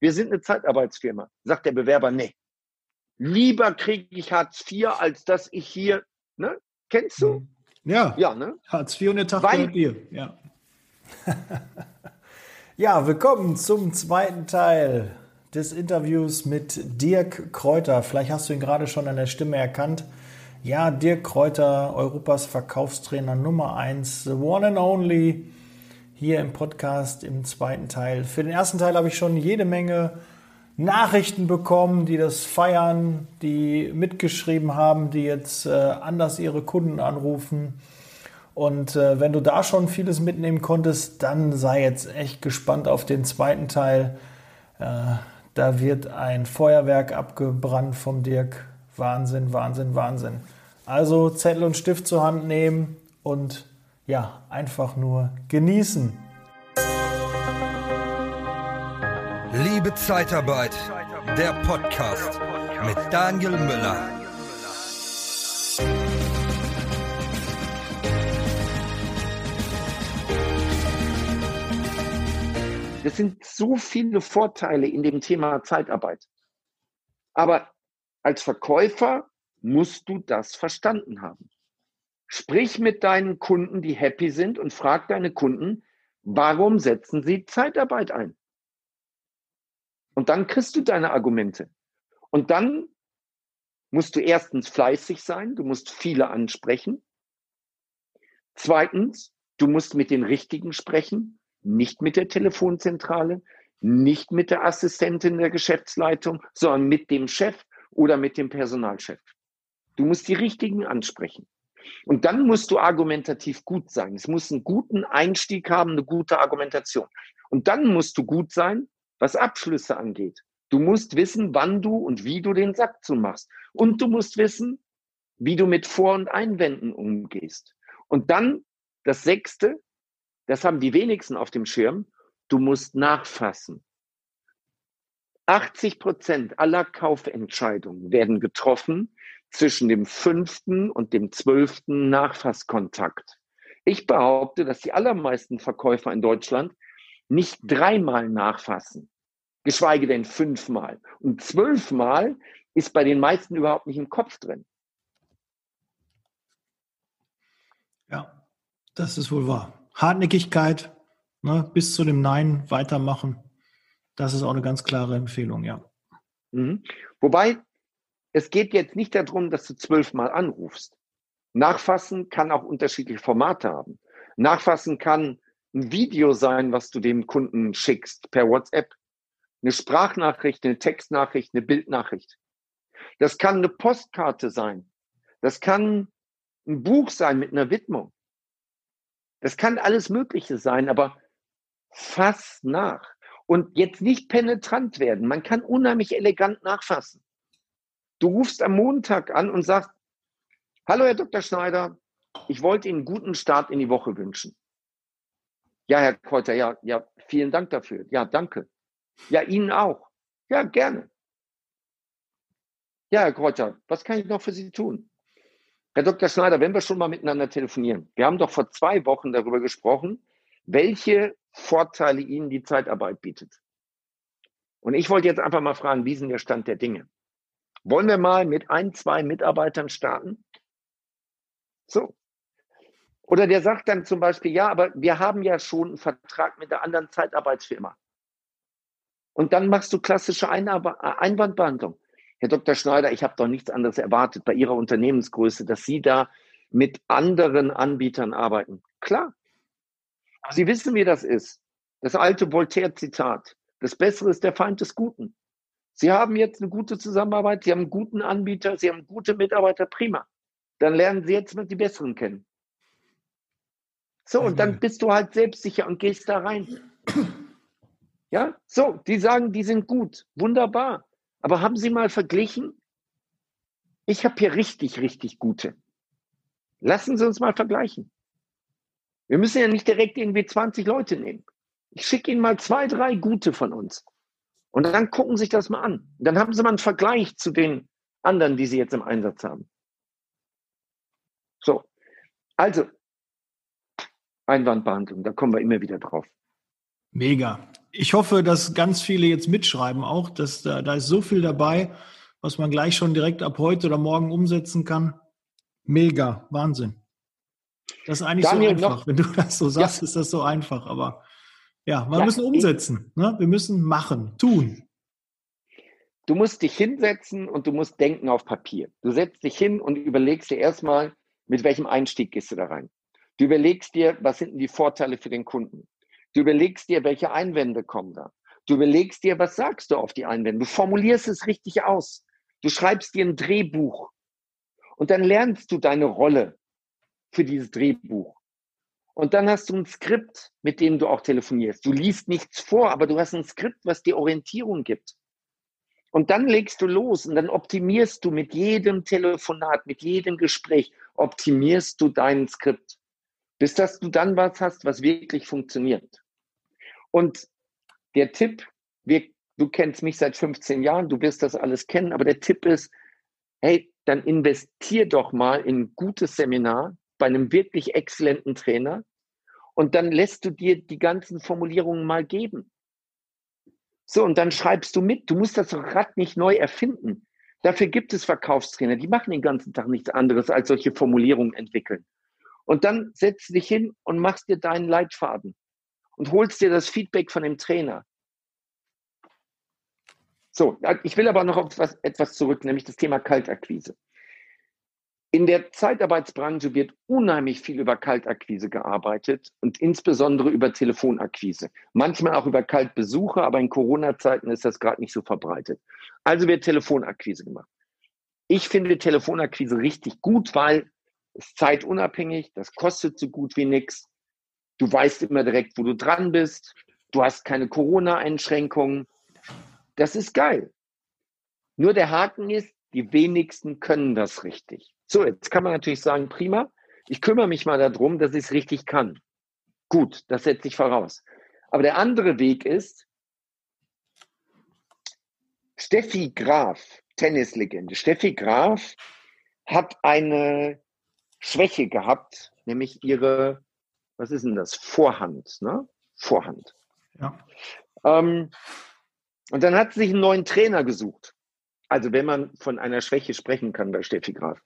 wir sind eine Zeitarbeitsfirma. Sagt der Bewerber, nee. Lieber kriege ich Hartz IV, als dass ich hier, ne? Kennst du? Ja. Ja, ne? Hartz IV und eine Tag Weil- Bier. Ja. ja, willkommen zum zweiten Teil des Interviews mit Dirk Kräuter. Vielleicht hast du ihn gerade schon an der Stimme erkannt. Ja, Dirk Kräuter, Europas Verkaufstrainer Nummer 1, the one and only, hier im Podcast im zweiten Teil. Für den ersten Teil habe ich schon jede Menge Nachrichten bekommen, die das feiern, die mitgeschrieben haben, die jetzt äh, anders ihre Kunden anrufen. Und äh, wenn du da schon vieles mitnehmen konntest, dann sei jetzt echt gespannt auf den zweiten Teil. Äh, da wird ein Feuerwerk abgebrannt vom Dirk. Wahnsinn, Wahnsinn, Wahnsinn. Also Zettel und Stift zur Hand nehmen und ja, einfach nur genießen. Liebe Zeitarbeit, der Podcast mit Daniel Müller. Das sind so viele Vorteile in dem Thema Zeitarbeit. Aber als Verkäufer musst du das verstanden haben. Sprich mit deinen Kunden, die happy sind und frag deine Kunden, warum setzen sie Zeitarbeit ein? Und dann kriegst du deine Argumente. Und dann musst du erstens fleißig sein, du musst viele ansprechen. Zweitens, du musst mit den Richtigen sprechen, nicht mit der Telefonzentrale, nicht mit der Assistentin der Geschäftsleitung, sondern mit dem Chef oder mit dem Personalchef. Du musst die Richtigen ansprechen. Und dann musst du argumentativ gut sein. Es muss einen guten Einstieg haben, eine gute Argumentation. Und dann musst du gut sein, was Abschlüsse angeht. Du musst wissen, wann du und wie du den Sack zumachst. Und du musst wissen, wie du mit Vor- und Einwänden umgehst. Und dann das Sechste, das haben die wenigsten auf dem Schirm, du musst nachfassen. 80 Prozent aller Kaufentscheidungen werden getroffen zwischen dem fünften und dem zwölften Nachfasskontakt. Ich behaupte, dass die allermeisten Verkäufer in Deutschland nicht dreimal nachfassen, geschweige denn fünfmal. Und zwölfmal ist bei den meisten überhaupt nicht im Kopf drin. Ja, das ist wohl wahr. Hartnäckigkeit, ne, bis zu dem Nein weitermachen. Das ist auch eine ganz klare Empfehlung, ja. Mhm. Wobei, es geht jetzt nicht darum, dass du zwölfmal anrufst. Nachfassen kann auch unterschiedliche Formate haben. Nachfassen kann ein Video sein, was du dem Kunden schickst per WhatsApp. Eine Sprachnachricht, eine Textnachricht, eine Bildnachricht. Das kann eine Postkarte sein. Das kann ein Buch sein mit einer Widmung. Das kann alles Mögliche sein, aber fass nach. Und jetzt nicht penetrant werden. Man kann unheimlich elegant nachfassen. Du rufst am Montag an und sagst, hallo Herr Dr. Schneider, ich wollte Ihnen einen guten Start in die Woche wünschen. Ja, Herr Kräuter, ja, ja, vielen Dank dafür. Ja, danke. Ja, Ihnen auch. Ja, gerne. Ja, Herr Kräuter, was kann ich noch für Sie tun? Herr Dr. Schneider, wenn wir schon mal miteinander telefonieren, wir haben doch vor zwei Wochen darüber gesprochen, welche Vorteile Ihnen die Zeitarbeit bietet. Und ich wollte jetzt einfach mal fragen, wie ist denn der Stand der Dinge? Wollen wir mal mit ein, zwei Mitarbeitern starten? So. Oder der sagt dann zum Beispiel, ja, aber wir haben ja schon einen Vertrag mit der anderen Zeitarbeitsfirma. Und dann machst du klassische Einarbe Einwandbehandlung. Herr Dr. Schneider, ich habe doch nichts anderes erwartet bei Ihrer Unternehmensgröße, dass Sie da mit anderen Anbietern arbeiten. Klar. Sie wissen, wie das ist. Das alte Voltaire-Zitat. Das Bessere ist der Feind des Guten. Sie haben jetzt eine gute Zusammenarbeit, Sie haben einen guten Anbieter, Sie haben gute Mitarbeiter, prima. Dann lernen Sie jetzt mal die Besseren kennen. So, und dann bist du halt selbstsicher und gehst da rein. Ja, so, die sagen, die sind gut, wunderbar. Aber haben Sie mal verglichen? Ich habe hier richtig, richtig gute. Lassen Sie uns mal vergleichen. Wir müssen ja nicht direkt irgendwie 20 Leute nehmen. Ich schicke Ihnen mal zwei, drei gute von uns. Und dann gucken Sie sich das mal an. Dann haben Sie mal einen Vergleich zu den anderen, die Sie jetzt im Einsatz haben. So, also Einwandbehandlung, da kommen wir immer wieder drauf. Mega. Ich hoffe, dass ganz viele jetzt mitschreiben auch, dass da, da ist so viel dabei, was man gleich schon direkt ab heute oder morgen umsetzen kann. Mega, Wahnsinn. Das ist eigentlich Daniel, so einfach. Noch, Wenn du das so sagst, ja. ist das so einfach. Aber ja, wir ja, müssen umsetzen. Ne? Wir müssen machen, tun. Du musst dich hinsetzen und du musst denken auf Papier. Du setzt dich hin und überlegst dir erstmal, mit welchem Einstieg gehst du da rein. Du überlegst dir, was sind denn die Vorteile für den Kunden? Du überlegst dir, welche Einwände kommen da. Du überlegst dir, was sagst du auf die Einwände. Du formulierst es richtig aus. Du schreibst dir ein Drehbuch. Und dann lernst du deine Rolle für dieses Drehbuch. Und dann hast du ein Skript, mit dem du auch telefonierst. Du liest nichts vor, aber du hast ein Skript, was dir Orientierung gibt. Und dann legst du los und dann optimierst du mit jedem Telefonat, mit jedem Gespräch, optimierst du dein Skript, bis dass du dann was hast, was wirklich funktioniert. Und der Tipp, wir, du kennst mich seit 15 Jahren, du wirst das alles kennen, aber der Tipp ist, hey, dann investier doch mal in ein gutes Seminar bei einem wirklich exzellenten Trainer und dann lässt du dir die ganzen Formulierungen mal geben. So, und dann schreibst du mit. Du musst das Rad nicht neu erfinden. Dafür gibt es Verkaufstrainer, die machen den ganzen Tag nichts anderes als solche Formulierungen entwickeln. Und dann setzt dich hin und machst dir deinen Leitfaden und holst dir das Feedback von dem Trainer. So, ich will aber noch auf etwas, etwas zurück, nämlich das Thema Kaltakquise. In der Zeitarbeitsbranche wird unheimlich viel über Kaltakquise gearbeitet und insbesondere über Telefonakquise. Manchmal auch über Kaltbesuche, aber in Corona-Zeiten ist das gerade nicht so verbreitet. Also wird Telefonakquise gemacht. Ich finde Telefonakquise richtig gut, weil es zeitunabhängig, das kostet so gut wie nichts. Du weißt immer direkt, wo du dran bist. Du hast keine Corona-Einschränkungen. Das ist geil. Nur der Haken ist, die wenigsten können das richtig. So, jetzt kann man natürlich sagen, prima, ich kümmere mich mal darum, dass ich es richtig kann. Gut, das setze ich voraus. Aber der andere Weg ist, Steffi Graf, Tennislegende, Steffi Graf hat eine Schwäche gehabt, nämlich ihre, was ist denn das? Vorhand, ne? Vorhand. Ja. Ähm, und dann hat sie sich einen neuen Trainer gesucht. Also wenn man von einer Schwäche sprechen kann bei Steffi Graf.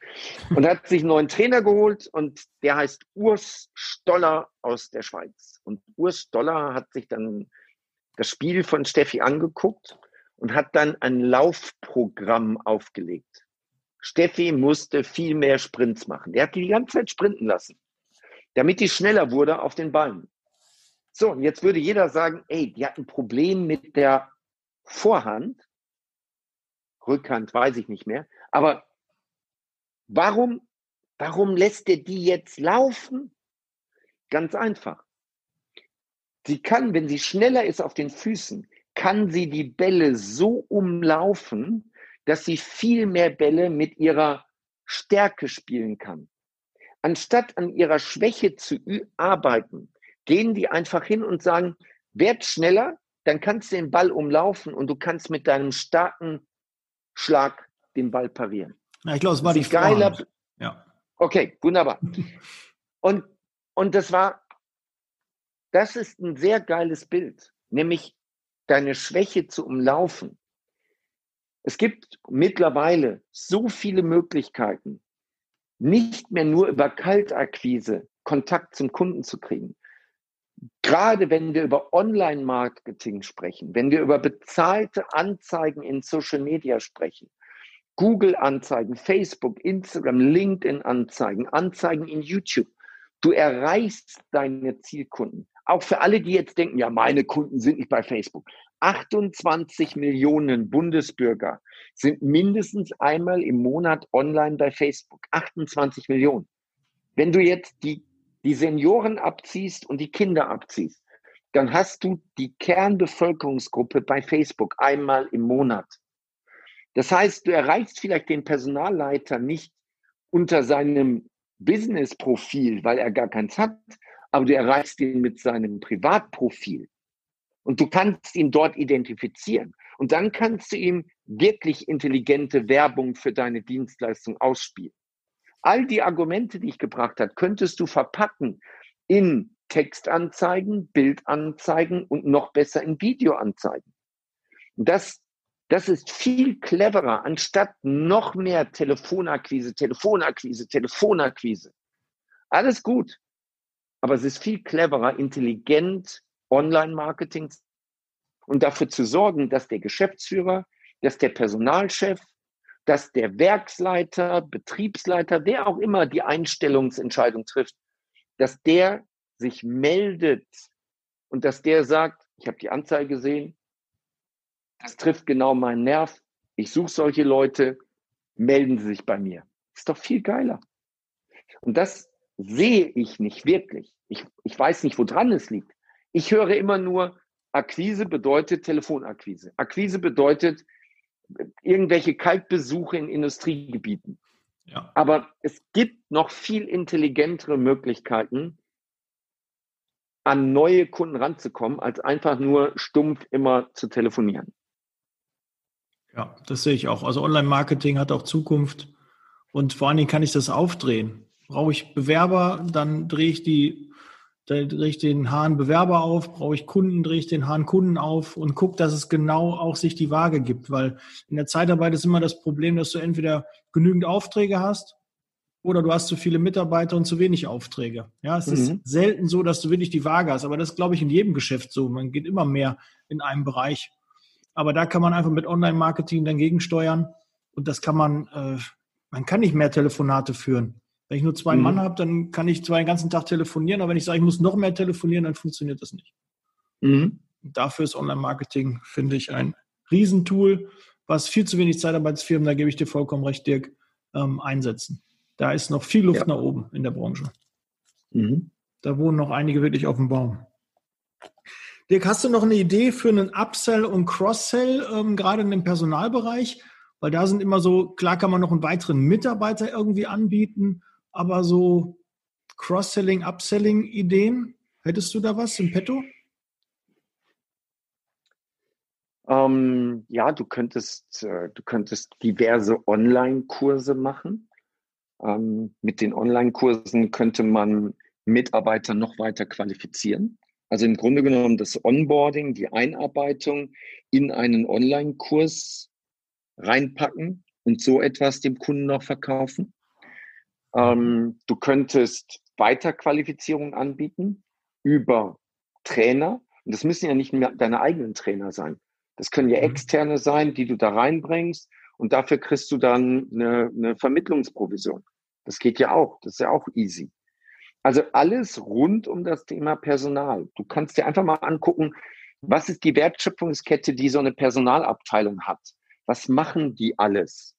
Und hat sich einen neuen Trainer geholt und der heißt Urs Stoller aus der Schweiz. Und Urs Stoller hat sich dann das Spiel von Steffi angeguckt und hat dann ein Laufprogramm aufgelegt. Steffi musste viel mehr Sprints machen. Der hat die ganze Zeit sprinten lassen, damit die schneller wurde auf den Beinen. So, und jetzt würde jeder sagen, ey, die hat ein Problem mit der Vorhand Rückhand weiß ich nicht mehr. Aber warum, warum lässt er die jetzt laufen? Ganz einfach. Sie kann, wenn sie schneller ist auf den Füßen, kann sie die Bälle so umlaufen, dass sie viel mehr Bälle mit ihrer Stärke spielen kann. Anstatt an ihrer Schwäche zu arbeiten, gehen die einfach hin und sagen, werd schneller, dann kannst du den Ball umlaufen und du kannst mit deinem starken Schlag den Ball parieren. Ja, ich glaube, es war die geiler. Ja. Okay, wunderbar. Und, und das war, das ist ein sehr geiles Bild, nämlich deine Schwäche zu umlaufen. Es gibt mittlerweile so viele Möglichkeiten, nicht mehr nur über Kaltakquise Kontakt zum Kunden zu kriegen, gerade wenn wir über Online-Marketing sprechen, wenn wir über bezahlte Anzeigen in Social Media sprechen, Google-Anzeigen, Facebook, Instagram, LinkedIn-Anzeigen, Anzeigen in YouTube, du erreichst deine Zielkunden. Auch für alle, die jetzt denken, ja, meine Kunden sind nicht bei Facebook. 28 Millionen Bundesbürger sind mindestens einmal im Monat online bei Facebook. 28 Millionen. Wenn du jetzt die die Senioren abziehst und die Kinder abziehst, dann hast du die Kernbevölkerungsgruppe bei Facebook einmal im Monat. Das heißt, du erreichst vielleicht den Personalleiter nicht unter seinem Business-Profil, weil er gar keins hat, aber du erreichst ihn mit seinem Privatprofil. Und du kannst ihn dort identifizieren. Und dann kannst du ihm wirklich intelligente Werbung für deine Dienstleistung ausspielen all die Argumente, die ich gebracht habe, könntest du verpacken in Textanzeigen, Bildanzeigen und noch besser in Videoanzeigen. Das, das ist viel cleverer, anstatt noch mehr Telefonakquise, Telefonakquise, Telefonakquise. Alles gut. Aber es ist viel cleverer, intelligent Online-Marketing und dafür zu sorgen, dass der Geschäftsführer, dass der Personalchef, dass der Werksleiter, Betriebsleiter, wer auch immer die Einstellungsentscheidung trifft, dass der sich meldet und dass der sagt, ich habe die Anzeige gesehen, das trifft genau meinen Nerv, ich suche solche Leute, melden Sie sich bei mir. Ist doch viel geiler. Und das sehe ich nicht wirklich. Ich, ich weiß nicht, woran es liegt. Ich höre immer nur, Akquise bedeutet Telefonakquise. Akquise bedeutet irgendwelche Kaltbesuche in Industriegebieten. Ja. Aber es gibt noch viel intelligentere Möglichkeiten, an neue Kunden ranzukommen, als einfach nur stumpf immer zu telefonieren. Ja, das sehe ich auch. Also Online-Marketing hat auch Zukunft und vor allen Dingen kann ich das aufdrehen. Brauche ich Bewerber, dann drehe ich die da drehe ich den Hahn Bewerber auf, brauche ich Kunden, drehe ich den Hahn Kunden auf und gucke, dass es genau auch sich die Waage gibt, weil in der Zeitarbeit ist immer das Problem, dass du entweder genügend Aufträge hast oder du hast zu viele Mitarbeiter und zu wenig Aufträge. Ja, es mhm. ist selten so, dass du wirklich die Waage hast, aber das ist, glaube ich, in jedem Geschäft so. Man geht immer mehr in einem Bereich. Aber da kann man einfach mit Online-Marketing dagegen steuern und das kann man, äh, man kann nicht mehr Telefonate führen. Wenn ich nur zwei mhm. Mann habe, dann kann ich zwar den ganzen Tag telefonieren, aber wenn ich sage, ich muss noch mehr telefonieren, dann funktioniert das nicht. Mhm. Dafür ist Online-Marketing, finde ich, ein Riesentool, was viel zu wenig Zeitarbeitsfirmen, da gebe ich dir vollkommen recht, Dirk, ähm, einsetzen. Da ist noch viel Luft ja. nach oben in der Branche. Mhm. Da wohnen noch einige wirklich auf dem Baum. Dirk, hast du noch eine Idee für einen Upsell und Cross-Sell, ähm, gerade in dem Personalbereich? Weil da sind immer so, klar kann man noch einen weiteren Mitarbeiter irgendwie anbieten, aber so Cross-Selling, Upselling-Ideen, hättest du da was im Petto? Ähm, ja, du könntest, äh, du könntest diverse Online-Kurse machen. Ähm, mit den Online-Kursen könnte man Mitarbeiter noch weiter qualifizieren. Also im Grunde genommen das Onboarding, die Einarbeitung in einen Online-Kurs reinpacken und so etwas dem Kunden noch verkaufen. Ähm, du könntest Weiterqualifizierung anbieten über Trainer. Und das müssen ja nicht mehr deine eigenen Trainer sein. Das können ja mhm. externe sein, die du da reinbringst. Und dafür kriegst du dann eine, eine Vermittlungsprovision. Das geht ja auch. Das ist ja auch easy. Also alles rund um das Thema Personal. Du kannst dir einfach mal angucken, was ist die Wertschöpfungskette, die so eine Personalabteilung hat? Was machen die alles?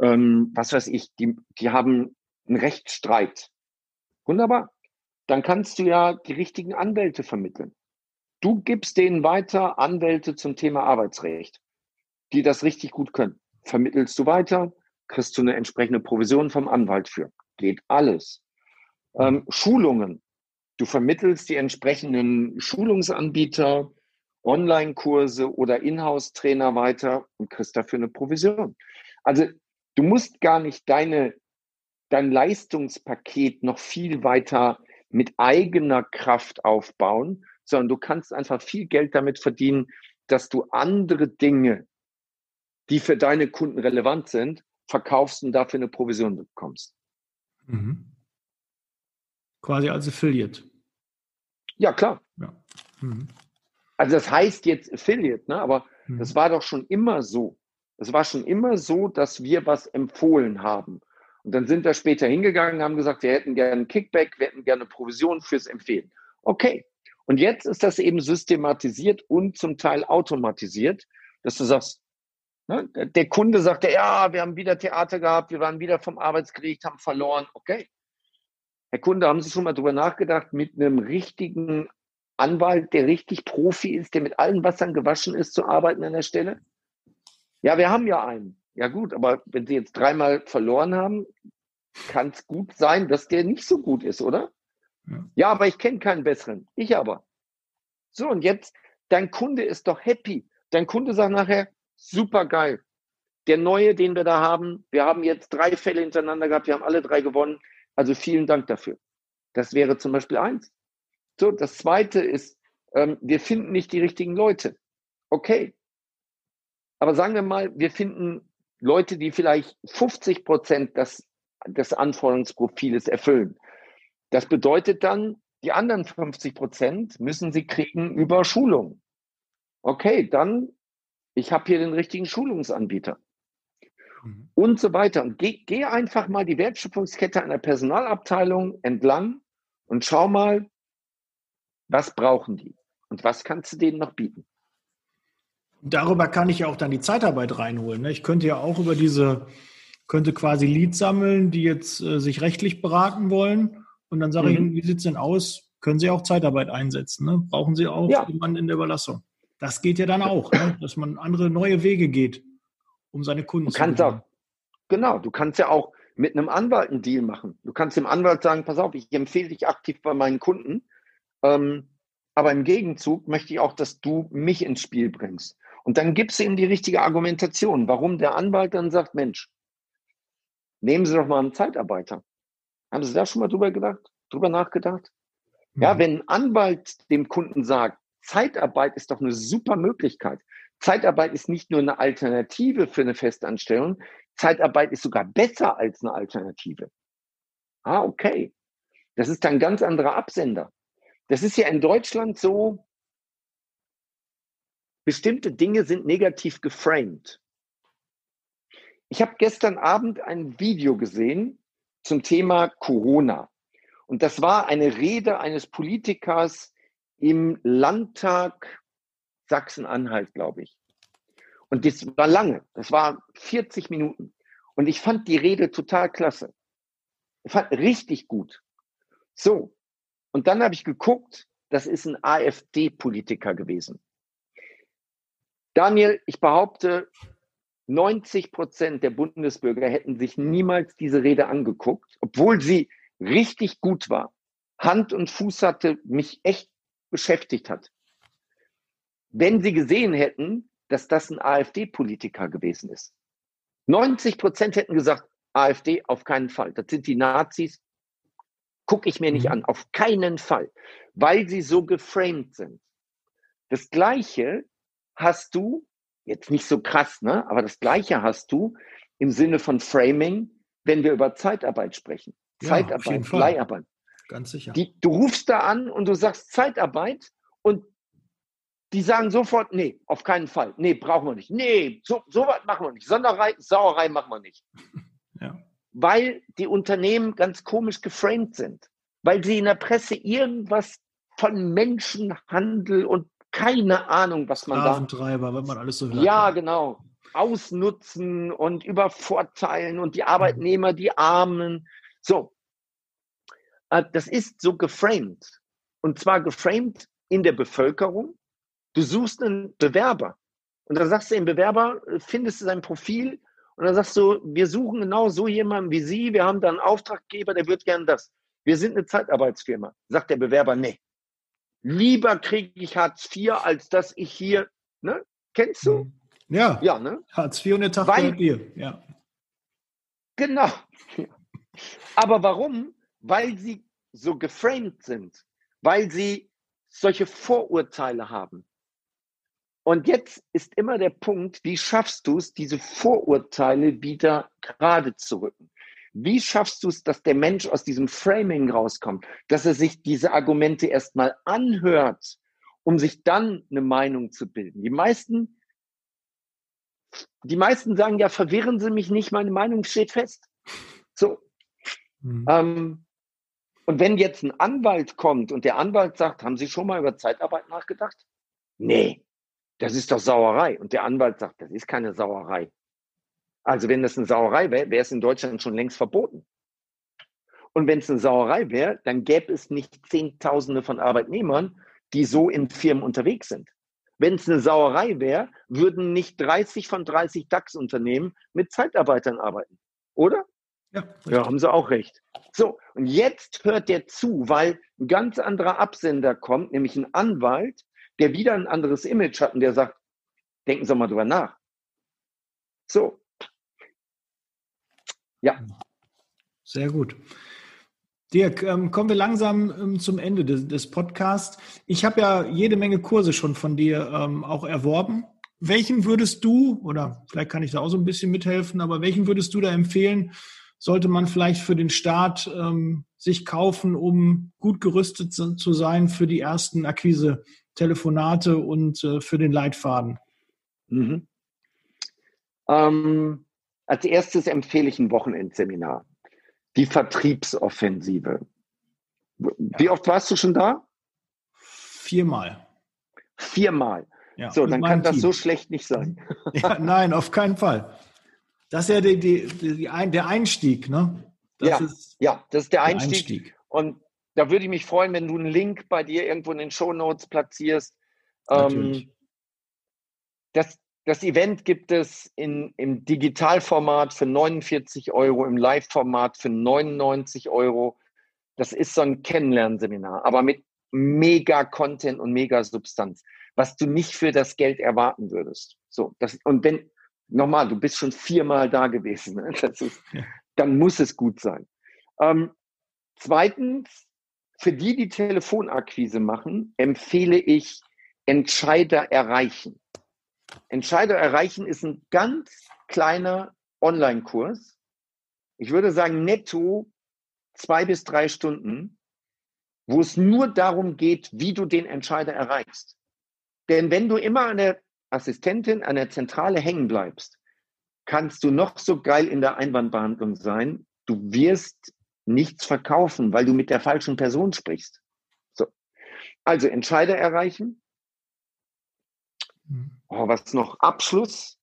Ähm, was weiß ich, die, die haben einen Rechtsstreit. Wunderbar. Dann kannst du ja die richtigen Anwälte vermitteln. Du gibst denen weiter Anwälte zum Thema Arbeitsrecht, die das richtig gut können. Vermittelst du weiter, kriegst du eine entsprechende Provision vom Anwalt für. Geht alles. Ähm, Schulungen. Du vermittelst die entsprechenden Schulungsanbieter, Online-Kurse oder Inhouse-Trainer weiter und kriegst dafür eine Provision. Also Du musst gar nicht deine, dein Leistungspaket noch viel weiter mit eigener Kraft aufbauen, sondern du kannst einfach viel Geld damit verdienen, dass du andere Dinge, die für deine Kunden relevant sind, verkaufst und dafür eine Provision bekommst. Mhm. Quasi als Affiliate. Ja, klar. Ja. Mhm. Also das heißt jetzt Affiliate, ne? aber mhm. das war doch schon immer so. Es war schon immer so, dass wir was empfohlen haben. Und dann sind wir später hingegangen, haben gesagt, wir hätten gerne Kickback, wir hätten gerne Provision fürs Empfehlen. Okay. Und jetzt ist das eben systematisiert und zum Teil automatisiert, dass du sagst, ne, der Kunde sagt ja, wir haben wieder Theater gehabt, wir waren wieder vom Arbeitsgericht, haben verloren. Okay. Herr Kunde, haben Sie schon mal drüber nachgedacht, mit einem richtigen Anwalt, der richtig Profi ist, der mit allen Wassern gewaschen ist, zu arbeiten an der Stelle? Ja, wir haben ja einen. Ja gut, aber wenn Sie jetzt dreimal verloren haben, kann es gut sein, dass der nicht so gut ist, oder? Ja, ja aber ich kenne keinen besseren. Ich aber. So, und jetzt, dein Kunde ist doch happy. Dein Kunde sagt nachher, super geil. Der neue, den wir da haben, wir haben jetzt drei Fälle hintereinander gehabt, wir haben alle drei gewonnen. Also vielen Dank dafür. Das wäre zum Beispiel eins. So, das zweite ist, ähm, wir finden nicht die richtigen Leute. Okay. Aber sagen wir mal, wir finden Leute, die vielleicht 50 Prozent des, des Anforderungsprofiles erfüllen. Das bedeutet dann, die anderen 50 Prozent müssen sie kriegen über Schulung. Okay, dann, ich habe hier den richtigen Schulungsanbieter. Mhm. Und so weiter. Und geh, geh einfach mal die Wertschöpfungskette einer Personalabteilung entlang und schau mal, was brauchen die und was kannst du denen noch bieten. Darüber kann ich ja auch dann die Zeitarbeit reinholen. Ne? Ich könnte ja auch über diese, könnte quasi Leads sammeln, die jetzt äh, sich rechtlich beraten wollen. Und dann sage mhm. ich, wie sieht es denn aus? Können Sie auch Zeitarbeit einsetzen? Ne? Brauchen Sie auch ja. jemanden in der Überlassung? Das geht ja dann auch, ne? dass man andere neue Wege geht, um seine Kunden zu gewinnen. Genau, du kannst ja auch mit einem Anwalt einen Deal machen. Du kannst dem Anwalt sagen, pass auf, ich empfehle dich aktiv bei meinen Kunden, ähm, aber im Gegenzug möchte ich auch, dass du mich ins Spiel bringst. Und dann gibst du ihm die richtige Argumentation, warum der Anwalt dann sagt, Mensch, nehmen Sie doch mal einen Zeitarbeiter. Haben Sie da schon mal drüber gedacht, drüber nachgedacht? Mhm. Ja, wenn ein Anwalt dem Kunden sagt, Zeitarbeit ist doch eine super Möglichkeit. Zeitarbeit ist nicht nur eine Alternative für eine Festanstellung, Zeitarbeit ist sogar besser als eine Alternative. Ah, okay. Das ist ein ganz anderer Absender. Das ist ja in Deutschland so, bestimmte Dinge sind negativ geframed. Ich habe gestern Abend ein Video gesehen zum Thema Corona. Und das war eine Rede eines Politikers im Landtag Sachsen-Anhalt, glaube ich. Und das war lange, das war 40 Minuten. Und ich fand die Rede total klasse. Ich fand richtig gut. So. Und dann habe ich geguckt, das ist ein AfD-Politiker gewesen. Daniel, ich behaupte, 90 Prozent der Bundesbürger hätten sich niemals diese Rede angeguckt, obwohl sie richtig gut war. Hand und Fuß hatte, mich echt beschäftigt hat. Wenn sie gesehen hätten, dass das ein AfD-Politiker gewesen ist. 90 Prozent hätten gesagt, AfD auf keinen Fall. Das sind die Nazis. Gucke ich mir nicht mhm. an. Auf keinen Fall. Weil sie so geframed sind. Das Gleiche hast du, jetzt nicht so krass, ne? aber das Gleiche hast du im Sinne von Framing, wenn wir über Zeitarbeit sprechen. Ja, Zeitarbeit, Leiharbeit. Ganz sicher. Die, du rufst da an und du sagst Zeitarbeit und die sagen sofort, nee, auf keinen Fall. Nee, brauchen wir nicht. Nee, so, so was machen wir nicht. Sonderei, Sauerei machen wir nicht. Ja. Weil die Unternehmen ganz komisch geframed sind. Weil sie in der Presse irgendwas von Menschenhandel und keine Ahnung, was man da. Treiber, wenn man alles so hört. Ja, genau. Ausnutzen und übervorteilen und die Arbeitnehmer, die Armen. So. Äh, das ist so geframed. Und zwar geframed in der Bevölkerung, Du suchst einen Bewerber und dann sagst du dem Bewerber, findest du sein Profil und dann sagst du, wir suchen genau so jemanden wie Sie, wir haben da einen Auftraggeber, der wird gern das. Wir sind eine Zeitarbeitsfirma. Sagt der Bewerber, nee. Lieber kriege ich Hartz IV, als dass ich hier, ne? Kennst du? Ja. Ja, ne? Hartz IV und der Tag Weil, Bier, ja. Genau. Aber warum? Weil sie so geframed sind, weil sie solche Vorurteile haben. Und jetzt ist immer der Punkt, wie schaffst du es, diese Vorurteile wieder gerade zu rücken? Wie schaffst du es, dass der Mensch aus diesem Framing rauskommt, dass er sich diese Argumente erstmal anhört, um sich dann eine Meinung zu bilden? Die meisten, die meisten sagen ja, verwirren Sie mich nicht, meine Meinung steht fest. So. Mhm. Ähm, und wenn jetzt ein Anwalt kommt und der Anwalt sagt, haben Sie schon mal über Zeitarbeit nachgedacht? Nee, das ist doch Sauerei. Und der Anwalt sagt, das ist keine Sauerei. Also wenn das eine Sauerei wäre, wäre es in Deutschland schon längst verboten. Und wenn es eine Sauerei wäre, dann gäbe es nicht Zehntausende von Arbeitnehmern, die so in Firmen unterwegs sind. Wenn es eine Sauerei wäre, würden nicht 30 von 30 DAX-Unternehmen mit Zeitarbeitern arbeiten. Oder? Ja, ja, haben sie auch recht. So, und jetzt hört der zu, weil ein ganz anderer Absender kommt, nämlich ein Anwalt, der wieder ein anderes Image hat und der sagt, denken Sie mal drüber nach. So. Ja. Sehr gut. Dirk, ähm, kommen wir langsam ähm, zum Ende des, des Podcasts. Ich habe ja jede Menge Kurse schon von dir ähm, auch erworben. Welchen würdest du, oder vielleicht kann ich da auch so ein bisschen mithelfen, aber welchen würdest du da empfehlen, sollte man vielleicht für den Start ähm, sich kaufen, um gut gerüstet zu sein für die ersten Akquise-Telefonate und äh, für den Leitfaden? Mhm. Ähm, als erstes empfehle ich ein Wochenendseminar. Die Vertriebsoffensive. Wie ja. oft warst du schon da? Viermal. Viermal. Ja, so, dann kann das Team. so schlecht nicht sein. Ja, nein, auf keinen Fall. Das ist ja die, die, die, der Einstieg, ne? Das ja, ist ja, das ist der Einstieg. der Einstieg. Und da würde ich mich freuen, wenn du einen Link bei dir irgendwo in den Show Notes platzierst. Ähm, das, das Event gibt es in, im Digitalformat für 49 Euro, im Live-Format für 99 Euro. Das ist so ein Kennenlernseminar, aber mit mega Content und mega Substanz, was du nicht für das Geld erwarten würdest. So, das, und wenn, nochmal, du bist schon viermal da gewesen, ne? ist, ja. dann muss es gut sein. Ähm, zweitens, für die, die Telefonakquise machen, empfehle ich Entscheider erreichen. Entscheider erreichen ist ein ganz kleiner Online-Kurs. Ich würde sagen, netto zwei bis drei Stunden, wo es nur darum geht, wie du den Entscheider erreichst. Denn wenn du immer an der Assistentin, an der Zentrale hängen bleibst, kannst du noch so geil in der Einwandbehandlung sein. Du wirst nichts verkaufen, weil du mit der falschen Person sprichst. So. Also Entscheider erreichen, hm. Oh, was noch? Abschluss,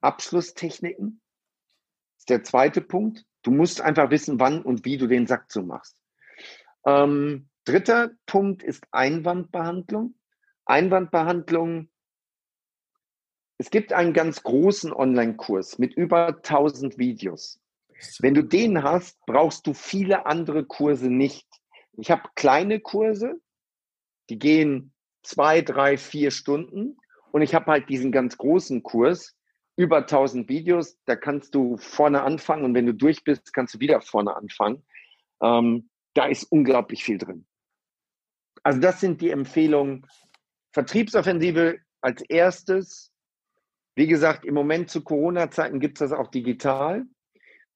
Abschlusstechniken ist der zweite Punkt. Du musst einfach wissen, wann und wie du den Sack zumachst. Ähm, dritter Punkt ist Einwandbehandlung. Einwandbehandlung. Es gibt einen ganz großen Online-Kurs mit über 1000 Videos. Wenn du den hast, brauchst du viele andere Kurse nicht. Ich habe kleine Kurse, die gehen zwei, drei, vier Stunden. Und ich habe halt diesen ganz großen Kurs, über 1000 Videos, da kannst du vorne anfangen und wenn du durch bist, kannst du wieder vorne anfangen. Ähm, da ist unglaublich viel drin. Also das sind die Empfehlungen. Vertriebsoffensive als erstes. Wie gesagt, im Moment zu Corona-Zeiten gibt es das auch digital.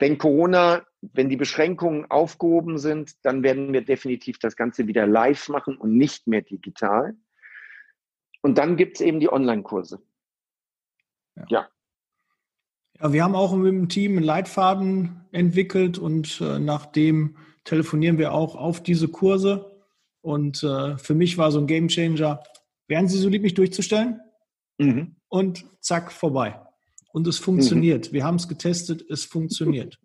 Wenn Corona, wenn die Beschränkungen aufgehoben sind, dann werden wir definitiv das Ganze wieder live machen und nicht mehr digital. Und dann gibt es eben die Online-Kurse. Ja. ja. ja. wir haben auch mit dem Team einen Leitfaden entwickelt und äh, nachdem telefonieren wir auch auf diese Kurse. Und äh, für mich war so ein Game Changer. Wären Sie so lieb, mich durchzustellen? Mhm. Und zack, vorbei. Und es funktioniert. Mhm. Wir haben es getestet, es funktioniert.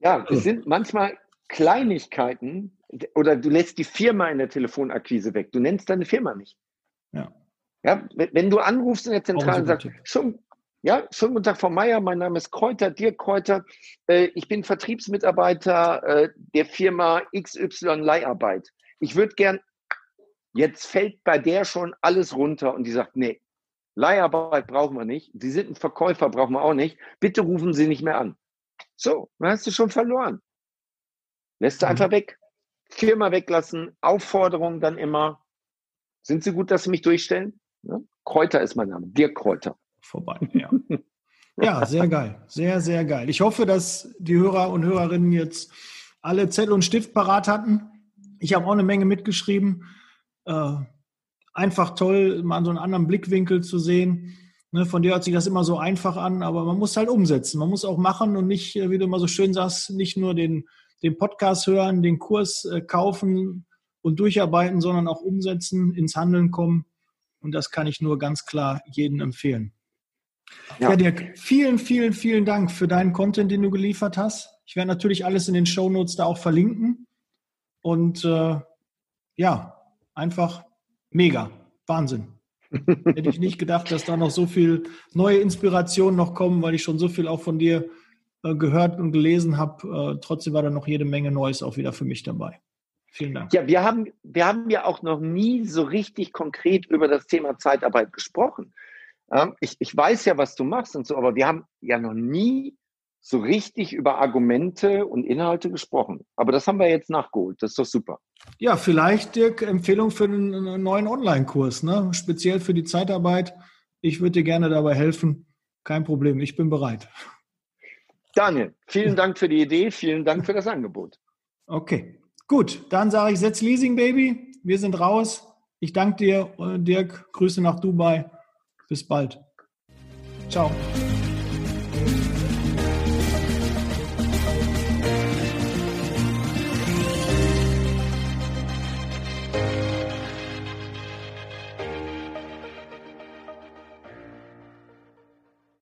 Ja, es sind manchmal Kleinigkeiten oder du lässt die Firma in der Telefonakquise weg. Du nennst deine Firma nicht. Ja. Ja, wenn du anrufst in der Zentrale und sagst, schon, ja, schönen guten Tag, Frau Meier, mein Name ist Kräuter, Dirk Kräuter. Äh, ich bin Vertriebsmitarbeiter äh, der Firma XY Leiharbeit. Ich würde gern, jetzt fällt bei der schon alles runter und die sagt, nee, Leiharbeit brauchen wir nicht. Sie sind ein Verkäufer, brauchen wir auch nicht. Bitte rufen Sie nicht mehr an. So, dann hast du schon verloren. Lässt du mhm. einfach weg. Firma weglassen, Aufforderung dann immer, sind Sie gut, dass Sie mich durchstellen? Ja? Kräuter ist mein Name, Dirk Kräuter. Vorbei, ja. ja, sehr geil. Sehr, sehr geil. Ich hoffe, dass die Hörer und Hörerinnen jetzt alle Zettel und Stift parat hatten. Ich habe auch eine Menge mitgeschrieben. Äh, einfach toll, mal so einen anderen Blickwinkel zu sehen. Ne, von dir hört sich das immer so einfach an, aber man muss halt umsetzen. Man muss auch machen und nicht, äh, wie du immer so schön sagst, nicht nur den, den Podcast hören, den Kurs äh, kaufen, und durcharbeiten, sondern auch umsetzen, ins Handeln kommen. Und das kann ich nur ganz klar jedem empfehlen. Ja. ja, Dirk, vielen, vielen, vielen Dank für deinen Content, den du geliefert hast. Ich werde natürlich alles in den Show Notes da auch verlinken. Und äh, ja, einfach mega. Wahnsinn. Hätte ich nicht gedacht, dass da noch so viel neue Inspirationen noch kommen, weil ich schon so viel auch von dir äh, gehört und gelesen habe. Äh, trotzdem war da noch jede Menge Neues auch wieder für mich dabei. Vielen Dank. Ja, wir haben, wir haben ja auch noch nie so richtig konkret über das Thema Zeitarbeit gesprochen. ich, ich weiß ja, was du machst und so, aber wir haben ja noch nie so richtig über Argumente und Inhalte gesprochen. Aber das haben wir jetzt nachgeholt. Das ist doch super. Ja, vielleicht, Dirk, Empfehlung für einen neuen Online-Kurs, ne? speziell für die Zeitarbeit. Ich würde dir gerne dabei helfen. Kein Problem, ich bin bereit. Daniel, vielen Dank für die Idee, vielen Dank für das Angebot. Okay, gut. Dann sage ich, setz Leasing, Baby. Wir sind raus. Ich danke dir, Dirk. Grüße nach Dubai. Bis bald. Ciao.